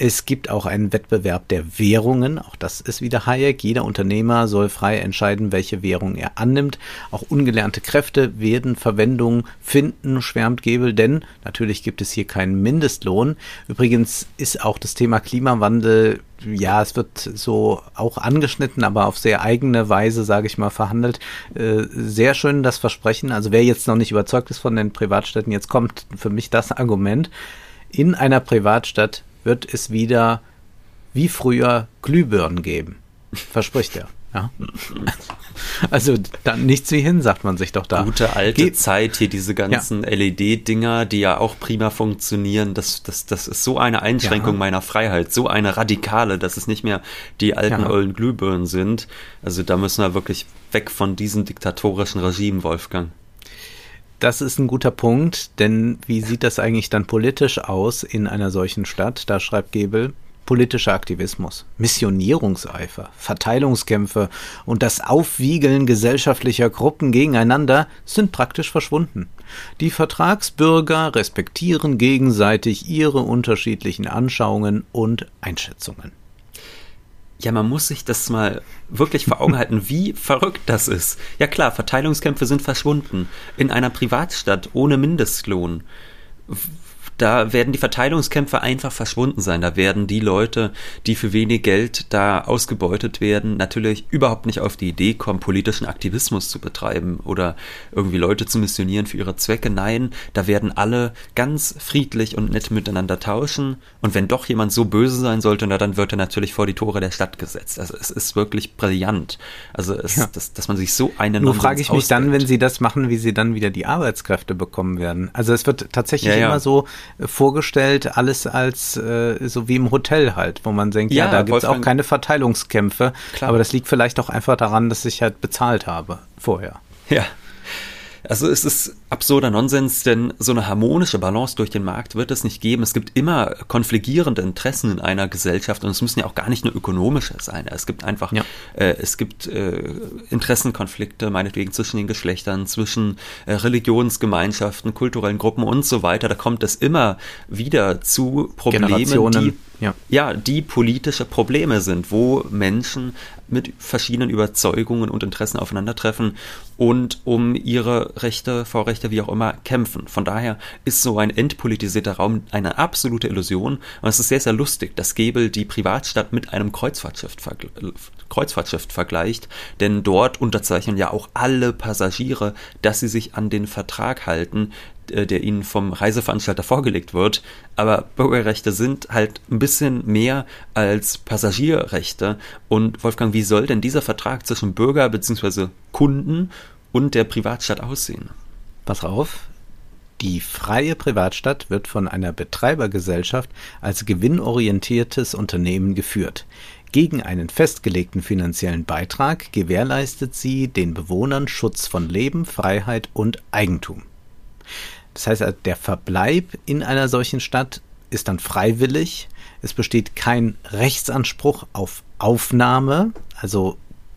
Es gibt auch einen Wettbewerb der Währungen. Auch das ist wieder Hayek. Jeder Unternehmer soll frei entscheiden, welche Währung er annimmt. Auch ungelernte Kräfte werden Verwendung finden, schwärmt Gebel, denn natürlich gibt es hier keinen Mindestlohn. Übrigens ist auch das Thema Klimawandel ja, es wird so auch angeschnitten, aber auf sehr eigene Weise, sage ich mal, verhandelt. Äh, sehr schön das Versprechen. Also wer jetzt noch nicht überzeugt ist von den Privatstädten, jetzt kommt für mich das Argument. In einer Privatstadt wird es wieder wie früher Glühbirnen geben. Verspricht er. Ja. Also dann nichts wie hin, sagt man sich doch da. Gute alte Ge Zeit hier, diese ganzen ja. LED-Dinger, die ja auch prima funktionieren. Das, das, das ist so eine Einschränkung ja. meiner Freiheit, so eine radikale, dass es nicht mehr die alten ja. ollen Glühbirnen sind. Also da müssen wir wirklich weg von diesem diktatorischen Regime, Wolfgang. Das ist ein guter Punkt, denn wie sieht das eigentlich dann politisch aus in einer solchen Stadt? Da schreibt Gebel, politischer Aktivismus, Missionierungseifer, Verteilungskämpfe und das Aufwiegeln gesellschaftlicher Gruppen gegeneinander sind praktisch verschwunden. Die Vertragsbürger respektieren gegenseitig ihre unterschiedlichen Anschauungen und Einschätzungen ja, man muss sich das mal wirklich vor Augen halten, wie verrückt das ist. Ja klar, Verteilungskämpfe sind verschwunden. In einer Privatstadt ohne Mindestlohn da werden die Verteilungskämpfe einfach verschwunden sein. Da werden die Leute, die für wenig Geld da ausgebeutet werden, natürlich überhaupt nicht auf die Idee kommen, politischen Aktivismus zu betreiben oder irgendwie Leute zu missionieren für ihre Zwecke. Nein, da werden alle ganz friedlich und nett miteinander tauschen. Und wenn doch jemand so böse sein sollte, na, dann wird er natürlich vor die Tore der Stadt gesetzt. Also es ist wirklich brillant. Also es, ja. dass, dass man sich so einen Nur frage ich mich ausdenkt. dann, wenn sie das machen, wie sie dann wieder die Arbeitskräfte bekommen werden. Also es wird tatsächlich ja, ja. immer so vorgestellt, alles als äh, so wie im Hotel halt, wo man denkt, ja, ja da gibt es auch keine Verteilungskämpfe. Klar. Aber das liegt vielleicht auch einfach daran, dass ich halt bezahlt habe vorher. Ja, also es ist absurder Nonsens, denn so eine harmonische Balance durch den Markt wird es nicht geben. Es gibt immer konfligierende Interessen in einer Gesellschaft und es müssen ja auch gar nicht nur ökonomische sein. Es gibt einfach, ja. äh, es gibt äh, Interessenkonflikte, meinetwegen zwischen den Geschlechtern, zwischen äh, Religionsgemeinschaften, kulturellen Gruppen und so weiter. Da kommt es immer wieder zu Problemen, die ja. ja, die politische Probleme sind, wo Menschen mit verschiedenen Überzeugungen und Interessen aufeinandertreffen und um ihre Rechte, Vorrechte, wie auch immer, kämpfen. Von daher ist so ein entpolitisierter Raum eine absolute Illusion und es ist sehr, sehr lustig, dass Gebel die Privatstadt mit einem Kreuzfahrtschiff, Kreuzfahrtschiff vergleicht, denn dort unterzeichnen ja auch alle Passagiere, dass sie sich an den Vertrag halten, der ihnen vom Reiseveranstalter vorgelegt wird. Aber Bürgerrechte sind halt ein bisschen mehr als Passagierrechte. Und Wolfgang, wie soll denn dieser Vertrag zwischen Bürger bzw. Kunden und der Privatstadt aussehen? Pass auf, die freie Privatstadt wird von einer Betreibergesellschaft als gewinnorientiertes Unternehmen geführt. Gegen einen festgelegten finanziellen Beitrag gewährleistet sie den Bewohnern Schutz von Leben, Freiheit und Eigentum. Das heißt, der Verbleib in einer solchen Stadt ist dann freiwillig. Es besteht kein Rechtsanspruch auf Aufnahme, also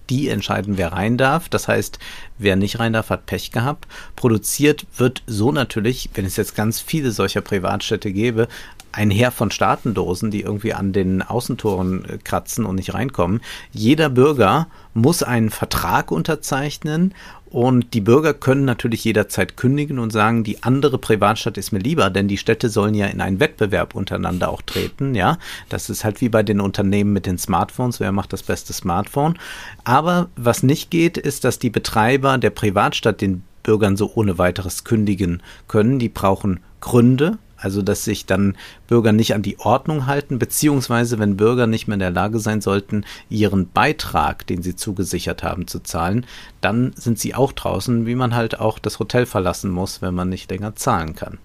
die entscheiden, wer rein darf. Das heißt, wer nicht rein darf, hat Pech gehabt. Produziert wird so natürlich, wenn es jetzt ganz viele solcher Privatstädte gäbe, ein Heer von Staatendosen, die irgendwie an den Außentoren äh, kratzen und nicht reinkommen. Jeder Bürger muss einen Vertrag unterzeichnen und die Bürger können natürlich jederzeit kündigen und sagen, die andere Privatstadt ist mir lieber, denn die Städte sollen ja in einen Wettbewerb untereinander auch treten, ja. Das ist halt wie bei den Unternehmen mit den Smartphones, wer macht das beste Smartphone. Aber was nicht geht, ist, dass die Betreiber der Privatstadt den Bürgern so ohne weiteres kündigen können. Die brauchen Gründe, also, dass sich dann Bürger nicht an die Ordnung halten, beziehungsweise wenn Bürger nicht mehr in der Lage sein sollten, ihren Beitrag, den sie zugesichert haben, zu zahlen, dann sind sie auch draußen, wie man halt auch das Hotel verlassen muss, wenn man nicht länger zahlen kann.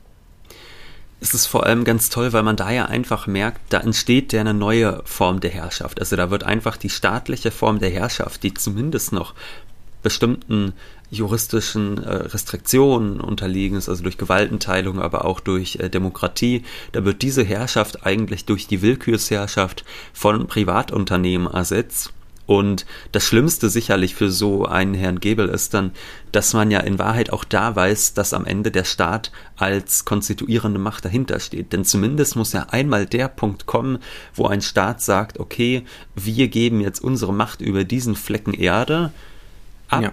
es ist vor allem ganz toll, weil man da ja einfach merkt, da entsteht ja eine neue Form der Herrschaft. Also da wird einfach die staatliche Form der Herrschaft, die zumindest noch bestimmten juristischen äh, Restriktionen unterliegen ist, also durch Gewaltenteilung, aber auch durch äh, Demokratie, da wird diese Herrschaft eigentlich durch die Willkürsherrschaft von Privatunternehmen ersetzt. Und das Schlimmste sicherlich für so einen Herrn Gebel ist dann, dass man ja in Wahrheit auch da weiß, dass am Ende der Staat als konstituierende Macht dahinter steht. Denn zumindest muss ja einmal der Punkt kommen, wo ein Staat sagt, okay, wir geben jetzt unsere Macht über diesen Flecken Erde ab. Ja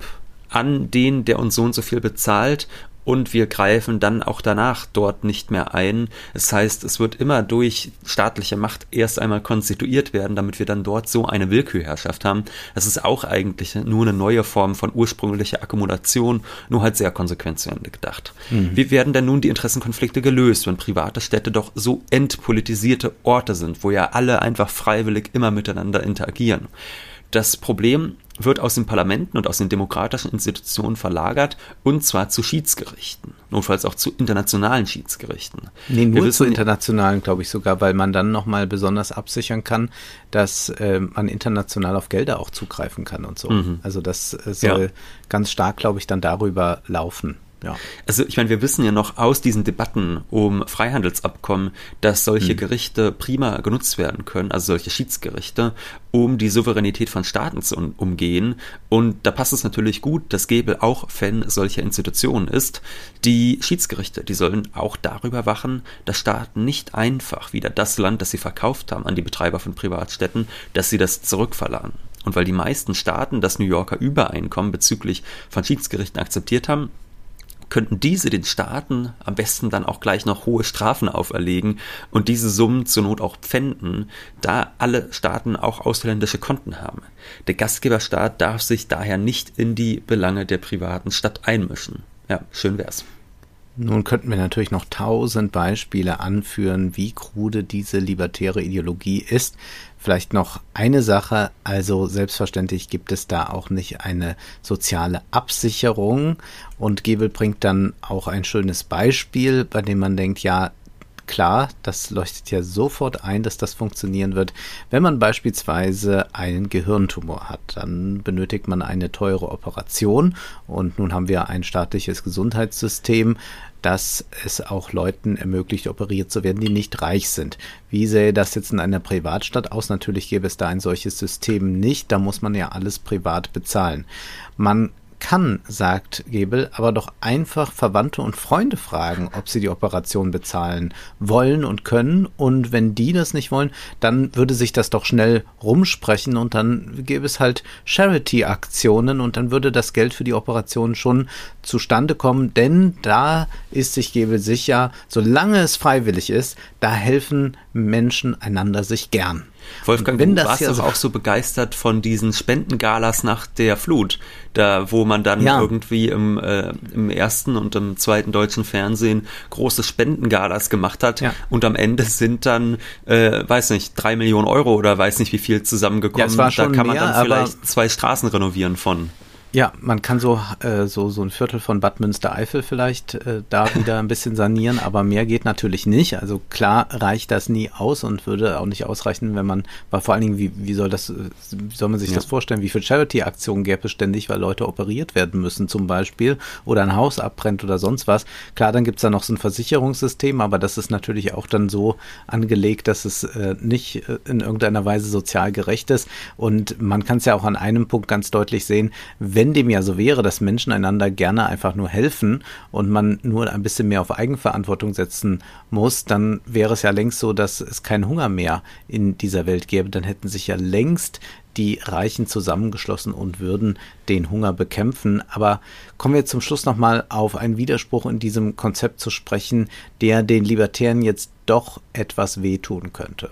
an den, der uns so und so viel bezahlt und wir greifen dann auch danach dort nicht mehr ein. Das heißt, es wird immer durch staatliche Macht erst einmal konstituiert werden, damit wir dann dort so eine Willkürherrschaft haben. Das ist auch eigentlich nur eine neue Form von ursprünglicher Akkumulation, nur halt sehr konsequent zu Ende gedacht. Mhm. Wie werden denn nun die Interessenkonflikte gelöst, wenn private Städte doch so entpolitisierte Orte sind, wo ja alle einfach freiwillig immer miteinander interagieren? Das Problem wird aus den Parlamenten und aus den demokratischen Institutionen verlagert und zwar zu Schiedsgerichten, notfalls auch zu internationalen Schiedsgerichten. Nee, nur wissen, zu internationalen, glaube ich sogar, weil man dann nochmal besonders absichern kann, dass äh, man international auf Gelder auch zugreifen kann und so. Mhm. Also das äh, soll ja. ganz stark, glaube ich, dann darüber laufen. Ja. Also ich meine, wir wissen ja noch aus diesen Debatten um Freihandelsabkommen, dass solche hm. Gerichte prima genutzt werden können, also solche Schiedsgerichte, um die Souveränität von Staaten zu umgehen. Und da passt es natürlich gut, dass Gebel auch Fan solcher Institutionen ist. Die Schiedsgerichte, die sollen auch darüber wachen, dass Staaten nicht einfach wieder das Land, das sie verkauft haben an die Betreiber von Privatstädten, dass sie das zurückverlangen. Und weil die meisten Staaten das New Yorker Übereinkommen bezüglich von Schiedsgerichten akzeptiert haben, könnten diese den Staaten am besten dann auch gleich noch hohe Strafen auferlegen und diese Summen zur Not auch pfänden, da alle Staaten auch ausländische Konten haben. Der Gastgeberstaat darf sich daher nicht in die Belange der privaten Stadt einmischen. Ja, schön wär's. Nun könnten wir natürlich noch tausend Beispiele anführen, wie krude diese libertäre Ideologie ist. Vielleicht noch eine Sache, also selbstverständlich gibt es da auch nicht eine soziale Absicherung und Gebel bringt dann auch ein schönes Beispiel, bei dem man denkt, ja, klar, das leuchtet ja sofort ein, dass das funktionieren wird. Wenn man beispielsweise einen Gehirntumor hat, dann benötigt man eine teure Operation und nun haben wir ein staatliches Gesundheitssystem, dass es auch Leuten ermöglicht, operiert zu werden, die nicht reich sind. Wie sähe das jetzt in einer Privatstadt aus? Natürlich gäbe es da ein solches System nicht. Da muss man ja alles privat bezahlen. Man kann, sagt Gebel, aber doch einfach Verwandte und Freunde fragen, ob sie die Operation bezahlen wollen und können. Und wenn die das nicht wollen, dann würde sich das doch schnell rumsprechen und dann gäbe es halt Charity-Aktionen und dann würde das Geld für die Operation schon zustande kommen. Denn da ist sich Gebel sicher, solange es freiwillig ist, da helfen Menschen einander sich gern. Wolfgang, wenn du warst ja doch auch so begeistert von diesen Spendengalas nach der Flut, da wo man dann ja. irgendwie im, äh, im ersten und im zweiten deutschen Fernsehen große Spendengalas gemacht hat ja. und am Ende sind dann, äh, weiß nicht, drei Millionen Euro oder weiß nicht wie viel zusammengekommen. Ja, da kann man mehr, dann vielleicht zwei Straßen renovieren von. Ja, man kann so, äh, so, so ein Viertel von Bad Münstereifel vielleicht äh, da wieder ein bisschen sanieren, aber mehr geht natürlich nicht. Also klar reicht das nie aus und würde auch nicht ausreichen, wenn man, weil vor allen Dingen, wie, wie soll das, wie soll man sich ja. das vorstellen? Wie viele Charity-Aktionen gäbe es ständig, weil Leute operiert werden müssen zum Beispiel oder ein Haus abbrennt oder sonst was? Klar, dann gibt's da noch so ein Versicherungssystem, aber das ist natürlich auch dann so angelegt, dass es äh, nicht äh, in irgendeiner Weise sozial gerecht ist. Und man kann es ja auch an einem Punkt ganz deutlich sehen, wenn wenn dem ja so wäre, dass Menschen einander gerne einfach nur helfen und man nur ein bisschen mehr auf Eigenverantwortung setzen muss, dann wäre es ja längst so, dass es keinen Hunger mehr in dieser Welt gäbe. Dann hätten sich ja längst die Reichen zusammengeschlossen und würden den Hunger bekämpfen. Aber kommen wir zum Schluss nochmal auf einen Widerspruch in diesem Konzept zu sprechen, der den Libertären jetzt doch etwas wehtun könnte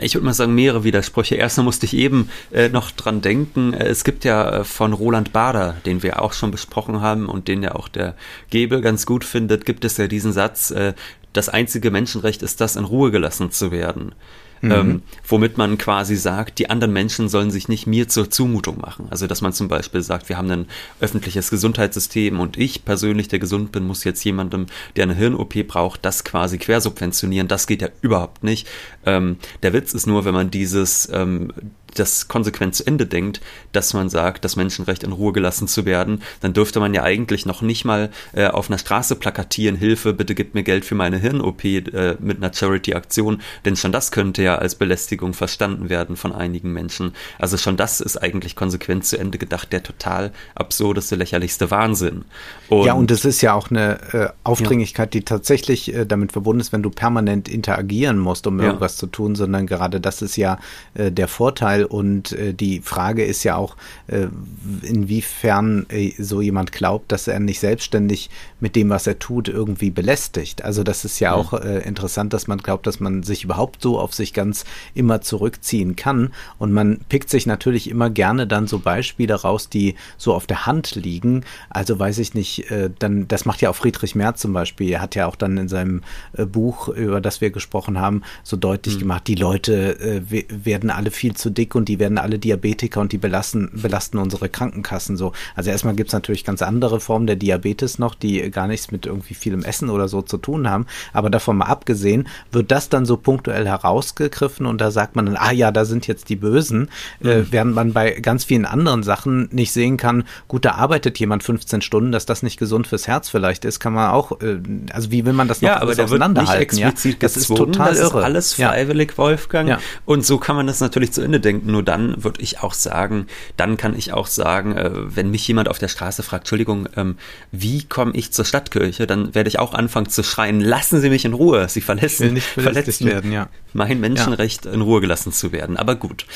ich würde mal sagen, mehrere Widersprüche. Erstmal musste ich eben äh, noch dran denken, äh, es gibt ja äh, von Roland Bader, den wir auch schon besprochen haben und den ja auch der Gebel ganz gut findet, gibt es ja diesen Satz, äh, das einzige Menschenrecht ist das, in Ruhe gelassen zu werden. Mhm. ähm, womit man quasi sagt, die anderen Menschen sollen sich nicht mir zur Zumutung machen. Also dass man zum Beispiel sagt, wir haben ein öffentliches Gesundheitssystem und ich persönlich, der gesund bin, muss jetzt jemandem, der eine Hirn-OP braucht, das quasi quersubventionieren. Das geht ja überhaupt nicht. Ähm, der Witz ist nur, wenn man dieses ähm, das konsequent zu Ende denkt, dass man sagt, das Menschenrecht in Ruhe gelassen zu werden, dann dürfte man ja eigentlich noch nicht mal äh, auf einer Straße plakatieren, Hilfe, bitte gib mir Geld für meine Hirn-OP äh, mit einer Charity-Aktion, denn schon das könnte ja als Belästigung verstanden werden von einigen Menschen. Also schon das ist eigentlich konsequent zu Ende gedacht, der total absurdeste, lächerlichste Wahnsinn. Und ja, und es ist ja auch eine äh, Aufdringlichkeit, ja. die tatsächlich äh, damit verbunden ist, wenn du permanent interagieren musst, um ja. irgendwas zu tun, sondern gerade das ist ja äh, der Vorteil, Urteil und äh, die Frage ist ja auch, äh, inwiefern äh, so jemand glaubt, dass er nicht selbstständig mit dem, was er tut, irgendwie belästigt. Also das ist ja, ja. auch äh, interessant, dass man glaubt, dass man sich überhaupt so auf sich ganz immer zurückziehen kann und man pickt sich natürlich immer gerne dann so Beispiele raus, die so auf der Hand liegen. Also weiß ich nicht, äh, dann das macht ja auch Friedrich Merz zum Beispiel. Er hat ja auch dann in seinem äh, Buch, über das wir gesprochen haben, so deutlich mhm. gemacht, die Leute werden alle viel zu dick dick und die werden alle Diabetiker und die belasten, belasten unsere Krankenkassen so. Also erstmal gibt es natürlich ganz andere Formen der Diabetes noch, die gar nichts mit irgendwie vielem Essen oder so zu tun haben. Aber davon mal abgesehen, wird das dann so punktuell herausgegriffen und da sagt man dann, ah ja, da sind jetzt die Bösen, äh, mhm. äh, während man bei ganz vielen anderen Sachen nicht sehen kann, gut, da arbeitet jemand 15 Stunden, dass das nicht gesund fürs Herz vielleicht ist, kann man auch, äh, also wie will man das noch ja, aber auseinanderhalten? Wird nicht explizit ja? Das ist total das irre. Ist alles freiwillig, ja. Wolfgang. Ja. Und so kann man das natürlich zu Ende denken Nur dann würde ich auch sagen, dann kann ich auch sagen, äh, wenn mich jemand auf der Straße fragt, Entschuldigung, ähm, wie komme ich zur Stadtkirche, dann werde ich auch anfangen zu schreien, lassen Sie mich in Ruhe. Sie verletzen, verletzen werden, ja. mein Menschenrecht, ja. in Ruhe gelassen zu werden. Aber gut.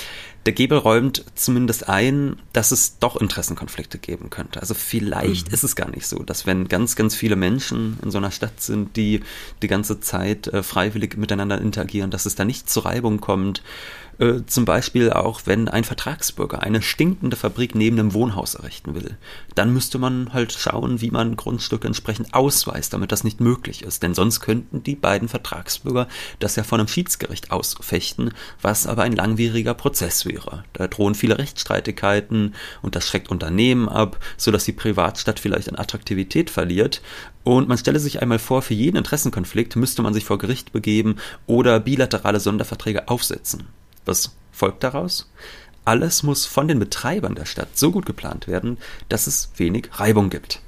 Der Gebel räumt zumindest ein, dass es doch Interessenkonflikte geben könnte. Also vielleicht mhm. ist es gar nicht so, dass wenn ganz, ganz viele Menschen in so einer Stadt sind, die die ganze Zeit äh, freiwillig miteinander interagieren, dass es da nicht zu Reibung kommt äh, zum Beispiel auch, wenn ein Vertragsbürger eine stinkende Fabrik neben einem Wohnhaus errichten will, dann müsste man halt schauen, wie man Grundstücke entsprechend ausweist, damit das nicht möglich ist. Denn sonst könnten die beiden Vertragsbürger das ja von einem Schiedsgericht ausfechten, was aber ein langwieriger Prozess wäre. Da drohen viele Rechtsstreitigkeiten und das schreckt Unternehmen ab, sodass die Privatstadt vielleicht an Attraktivität verliert. Und man stelle sich einmal vor, für jeden Interessenkonflikt müsste man sich vor Gericht begeben oder bilaterale Sonderverträge aufsetzen. Was folgt daraus? Alles muss von den Betreibern der Stadt so gut geplant werden, dass es wenig Reibung gibt.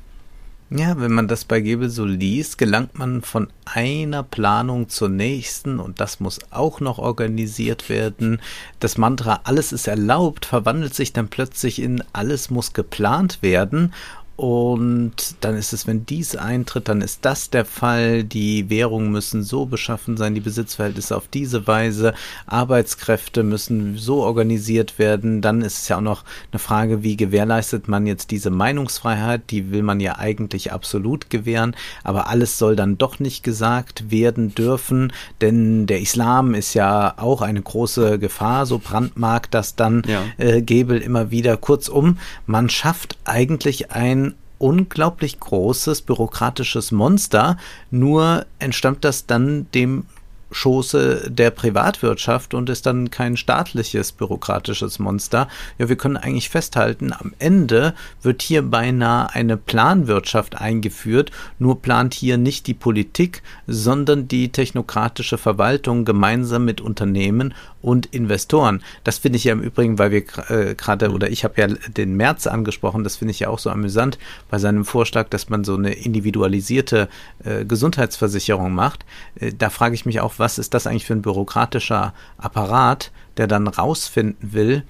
Ja, wenn man das bei Gebel so liest, gelangt man von einer Planung zur nächsten und das muss auch noch organisiert werden. Das Mantra alles ist erlaubt verwandelt sich dann plötzlich in alles muss geplant werden und dann ist es, wenn dies eintritt, dann ist das der Fall. Die Währungen müssen so beschaffen sein, die Besitzverhältnisse auf diese Weise, Arbeitskräfte müssen so organisiert werden. Dann ist es ja auch noch eine Frage, wie gewährleistet man jetzt diese Meinungsfreiheit? Die will man ja eigentlich absolut gewähren, aber alles soll dann doch nicht gesagt werden dürfen, denn der Islam ist ja auch eine große Gefahr, so brandmarkt das dann ja. äh, Gebel immer wieder. Kurzum, man schafft eigentlich ein unglaublich großes bürokratisches Monster, nur entstammt das dann dem Schoße der Privatwirtschaft und ist dann kein staatliches bürokratisches Monster. Ja, wir können eigentlich festhalten, am Ende wird hier beinahe eine Planwirtschaft eingeführt, nur plant hier nicht die Politik, sondern die technokratische Verwaltung gemeinsam mit Unternehmen und Investoren. Das finde ich ja im Übrigen, weil wir äh, gerade, oder ich habe ja den März angesprochen, das finde ich ja auch so amüsant bei seinem Vorschlag, dass man so eine individualisierte äh, Gesundheitsversicherung macht. Äh, da frage ich mich auch, was ist das eigentlich für ein bürokratischer Apparat, der dann rausfinden will,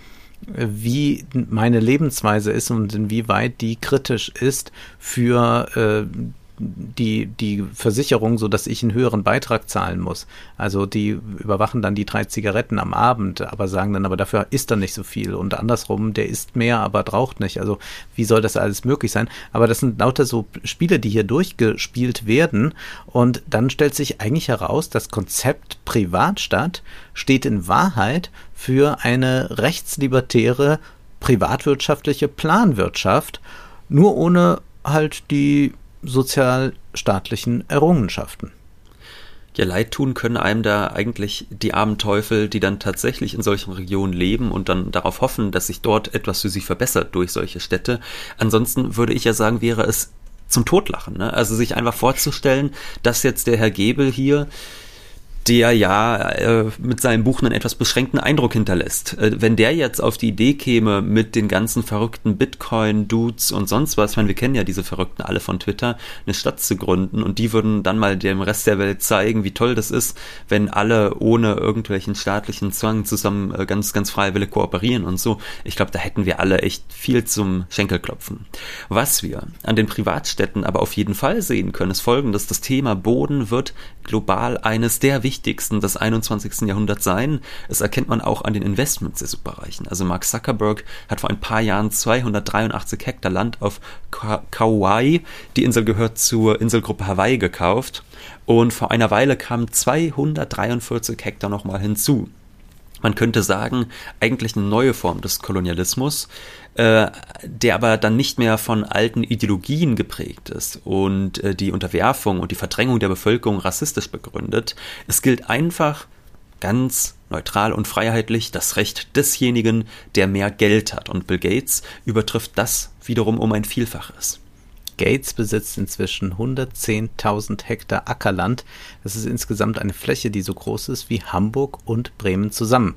wie meine Lebensweise ist und inwieweit die kritisch ist für äh, die, die Versicherung, so dass ich einen höheren Beitrag zahlen muss. Also die überwachen dann die drei Zigaretten am Abend, aber sagen dann, aber dafür isst er nicht so viel. Und andersrum, der isst mehr, aber raucht nicht. Also wie soll das alles möglich sein? Aber das sind lauter so Spiele, die hier durchgespielt werden. Und dann stellt sich eigentlich heraus, das Konzept Privatstadt steht in Wahrheit für eine rechtslibertäre privatwirtschaftliche Planwirtschaft, nur ohne halt die sozialstaatlichen Errungenschaften. Ja, leid tun können einem da eigentlich die armen Teufel, die dann tatsächlich in solchen Regionen leben und dann darauf hoffen, dass sich dort etwas für sie verbessert durch solche Städte. Ansonsten würde ich ja sagen, wäre es zum Totlachen. Ne? Also sich einfach vorzustellen, dass jetzt der Herr Gebel hier der ja äh, mit seinem Buch einen etwas beschränkten Eindruck hinterlässt. Äh, wenn der jetzt auf die Idee käme, mit den ganzen verrückten Bitcoin-Dudes und sonst was, ich meine, wir kennen ja diese Verrückten alle von Twitter, eine Stadt zu gründen und die würden dann mal dem Rest der Welt zeigen, wie toll das ist, wenn alle ohne irgendwelchen staatlichen Zwang zusammen äh, ganz, ganz freiwillig kooperieren und so. Ich glaube, da hätten wir alle echt viel zum Schenkelklopfen. Was wir an den Privatstädten aber auf jeden Fall sehen können, ist folgendes. Das Thema Boden wird global eines der wichtigsten wichtigsten des 21. Jahrhunderts sein. Das erkennt man auch an den Investments der Superreichen. Also Mark Zuckerberg hat vor ein paar Jahren 283 Hektar Land auf Kauai, die Insel gehört zur Inselgruppe Hawaii, gekauft. Und vor einer Weile kamen 243 Hektar nochmal hinzu. Man könnte sagen, eigentlich eine neue Form des Kolonialismus, äh, der aber dann nicht mehr von alten Ideologien geprägt ist und äh, die Unterwerfung und die Verdrängung der Bevölkerung rassistisch begründet. Es gilt einfach ganz neutral und freiheitlich das Recht desjenigen, der mehr Geld hat. Und Bill Gates übertrifft das wiederum um ein Vielfaches. Gates besitzt inzwischen 110.000 Hektar Ackerland. Das ist insgesamt eine Fläche, die so groß ist wie Hamburg und Bremen zusammen.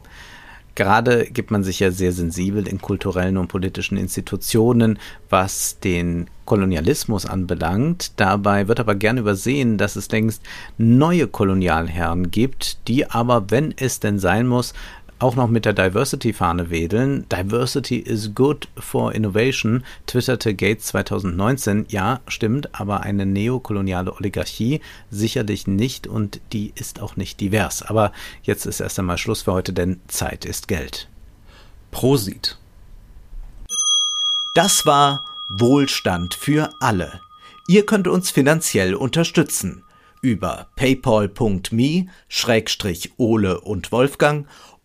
Gerade gibt man sich ja sehr sensibel in kulturellen und politischen Institutionen, was den Kolonialismus anbelangt. Dabei wird aber gern übersehen, dass es längst neue Kolonialherren gibt, die aber, wenn es denn sein muss, auch noch mit der Diversity-Fahne wedeln. Diversity is good for innovation, twitterte Gates 2019. Ja, stimmt, aber eine neokoloniale Oligarchie sicherlich nicht und die ist auch nicht divers. Aber jetzt ist erst einmal Schluss für heute, denn Zeit ist Geld. Prosit. Das war Wohlstand für alle. Ihr könnt uns finanziell unterstützen über paypal.me-ole und Wolfgang